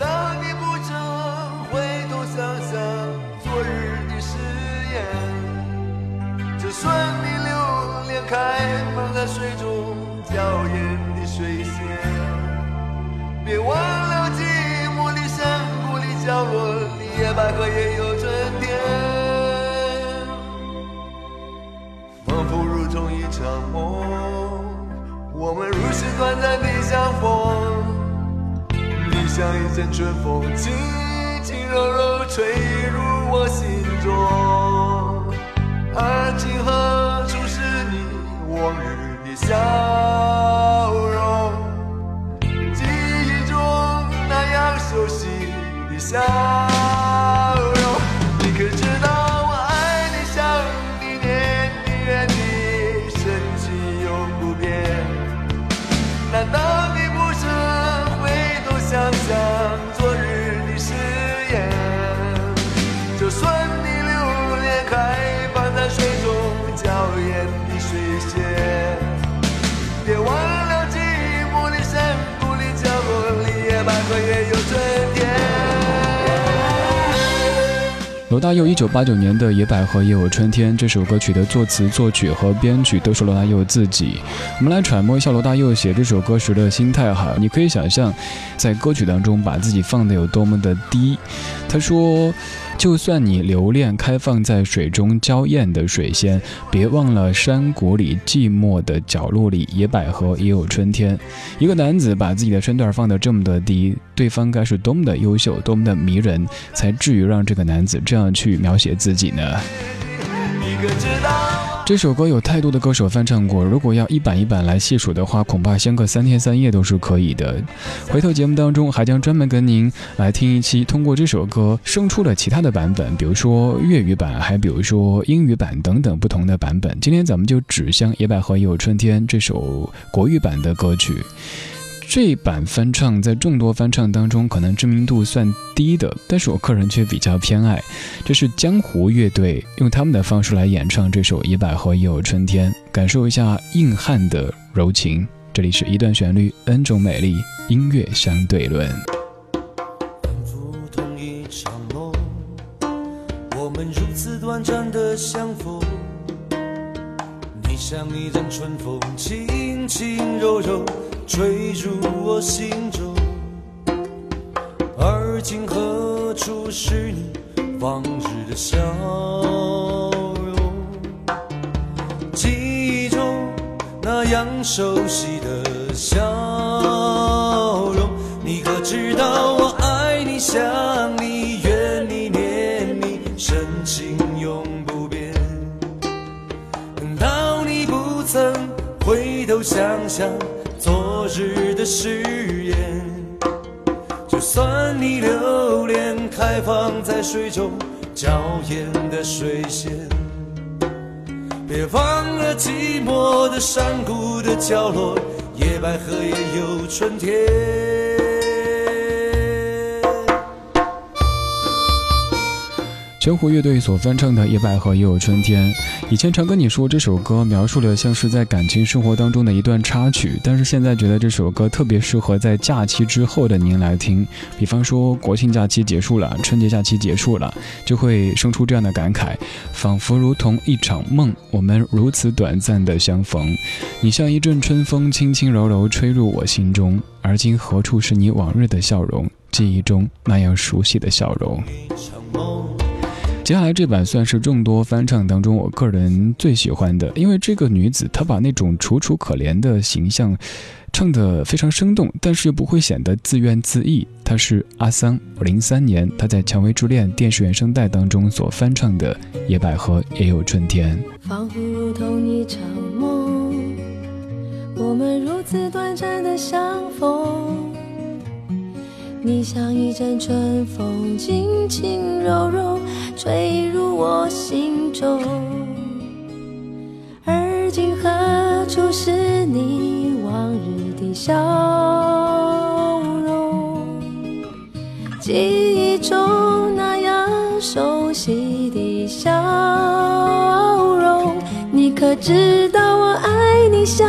当你不曾回头想想昨日的誓言？就算你留恋开放在水中娇艳的水仙，别忘了寂寞的山谷里角落里，野百合也有春天。仿佛如同一场梦，我们如此短暂的。像一阵春风，轻轻柔柔吹入我心中。罗大佑一九八九年的《野百合也有春天》这首歌曲的作词、作曲和编曲都是罗大佑自己。我们来揣摩一下罗大佑写这首歌时的心态哈，你可以想象，在歌曲当中把自己放的有多么的低。他说：“就算你留恋开放在水中娇艳的水仙，别忘了山谷里寂寞的角落里，野百合也有春天。”一个男子把自己的身段放得这么的低，对方该是多么的优秀、多么的迷人，才至于让这个男子这样去描写自己呢？你可知道？这首歌有太多的歌手翻唱过，如果要一版一版来细数的话，恐怕相隔三天三夜都是可以的。回头节目当中还将专门跟您来听一期，通过这首歌生出了其他的版本，比如说粤语版，还比如说英语版等等不同的版本。今天咱们就只向《野百合也有春天》这首国语版的歌曲。这一版翻唱在众多翻唱当中，可能知名度算低的，但是我个人却比较偏爱。这是江湖乐队用他们的方式来演唱这首《野百合也有春天》，感受一下硬汉的柔情。这里是一段旋律，N 种美丽，音乐相对论。仿佛同一场梦，我们如此短暂的相逢。像一阵春风，轻轻柔柔吹入我心中。而今何处是你往日的笑容？记忆中那样熟悉的笑容，你可知道我爱你、想、回头想想昨日的誓言？就算你留恋开放在水中娇艳的水仙，别忘了寂寞的山谷的角落，野百合也有春天。江湖乐队所翻唱的《野百合也有春天》，以前常跟你说这首歌描述了像是在感情生活当中的一段插曲，但是现在觉得这首歌特别适合在假期之后的您来听。比方说国庆假期结束了，春节假期结束了，就会生出这样的感慨：仿佛如同一场梦，我们如此短暂的相逢。你像一阵春风，轻轻柔柔吹入我心中。而今何处是你往日的笑容？记忆中那样熟悉的笑容。接下来这版算是众多翻唱当中我个人最喜欢的，因为这个女子她把那种楚楚可怜的形象唱得非常生动，但是又不会显得自怨自艾。她是阿桑，零三年她在《蔷薇之恋》电视原声带当中所翻唱的《野百合也有春天》。仿佛如同一场梦，我们如此短暂的相逢。你像一阵春风，轻轻柔柔吹入我心中。而今何处是你往日的笑容？记忆中那样熟悉的笑容，你可知道我爱你、想、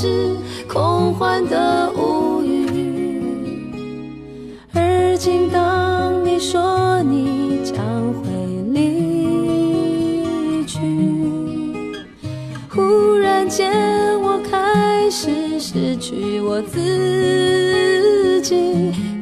是，空幻的无语。而今当你说你将会离去，忽然间我开始失去我自己。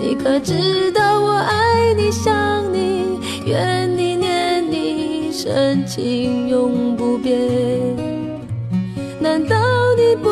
你可知道我爱你、想你、怨你、念你，深情永不变。难道你不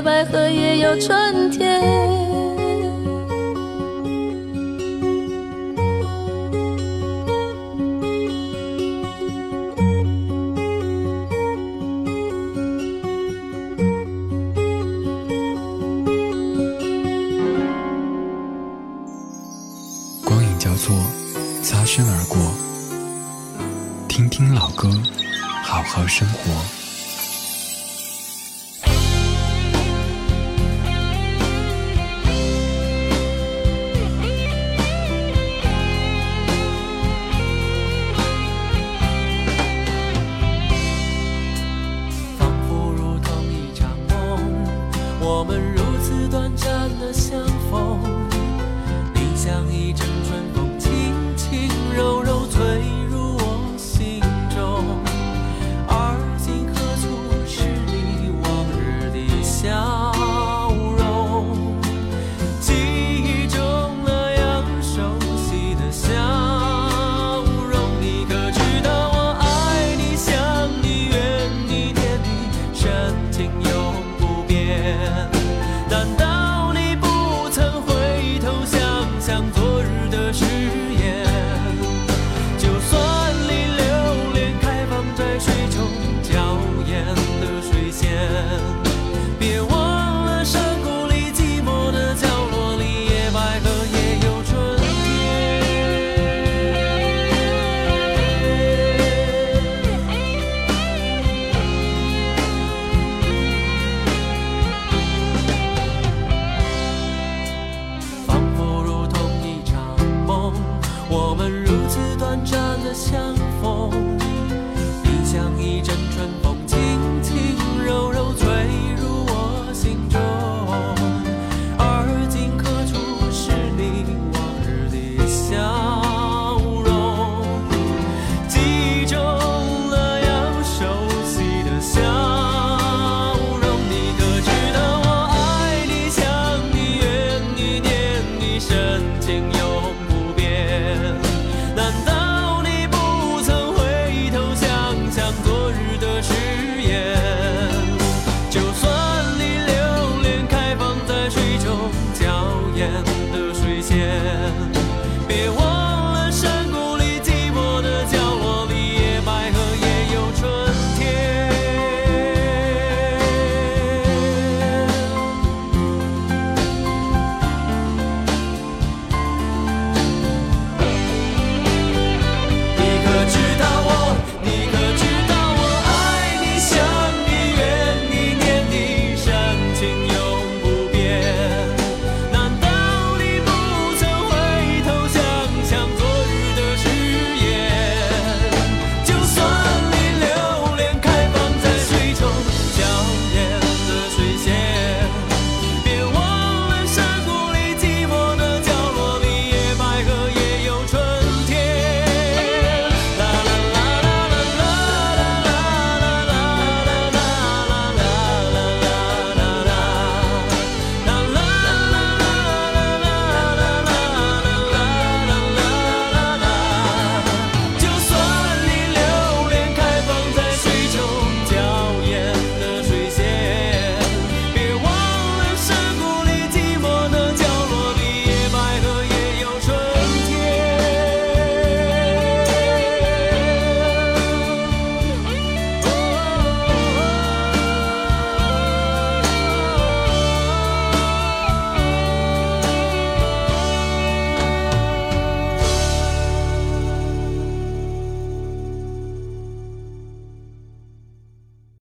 百合也有春天。光影交错，擦身而过，听听老歌，好好生活。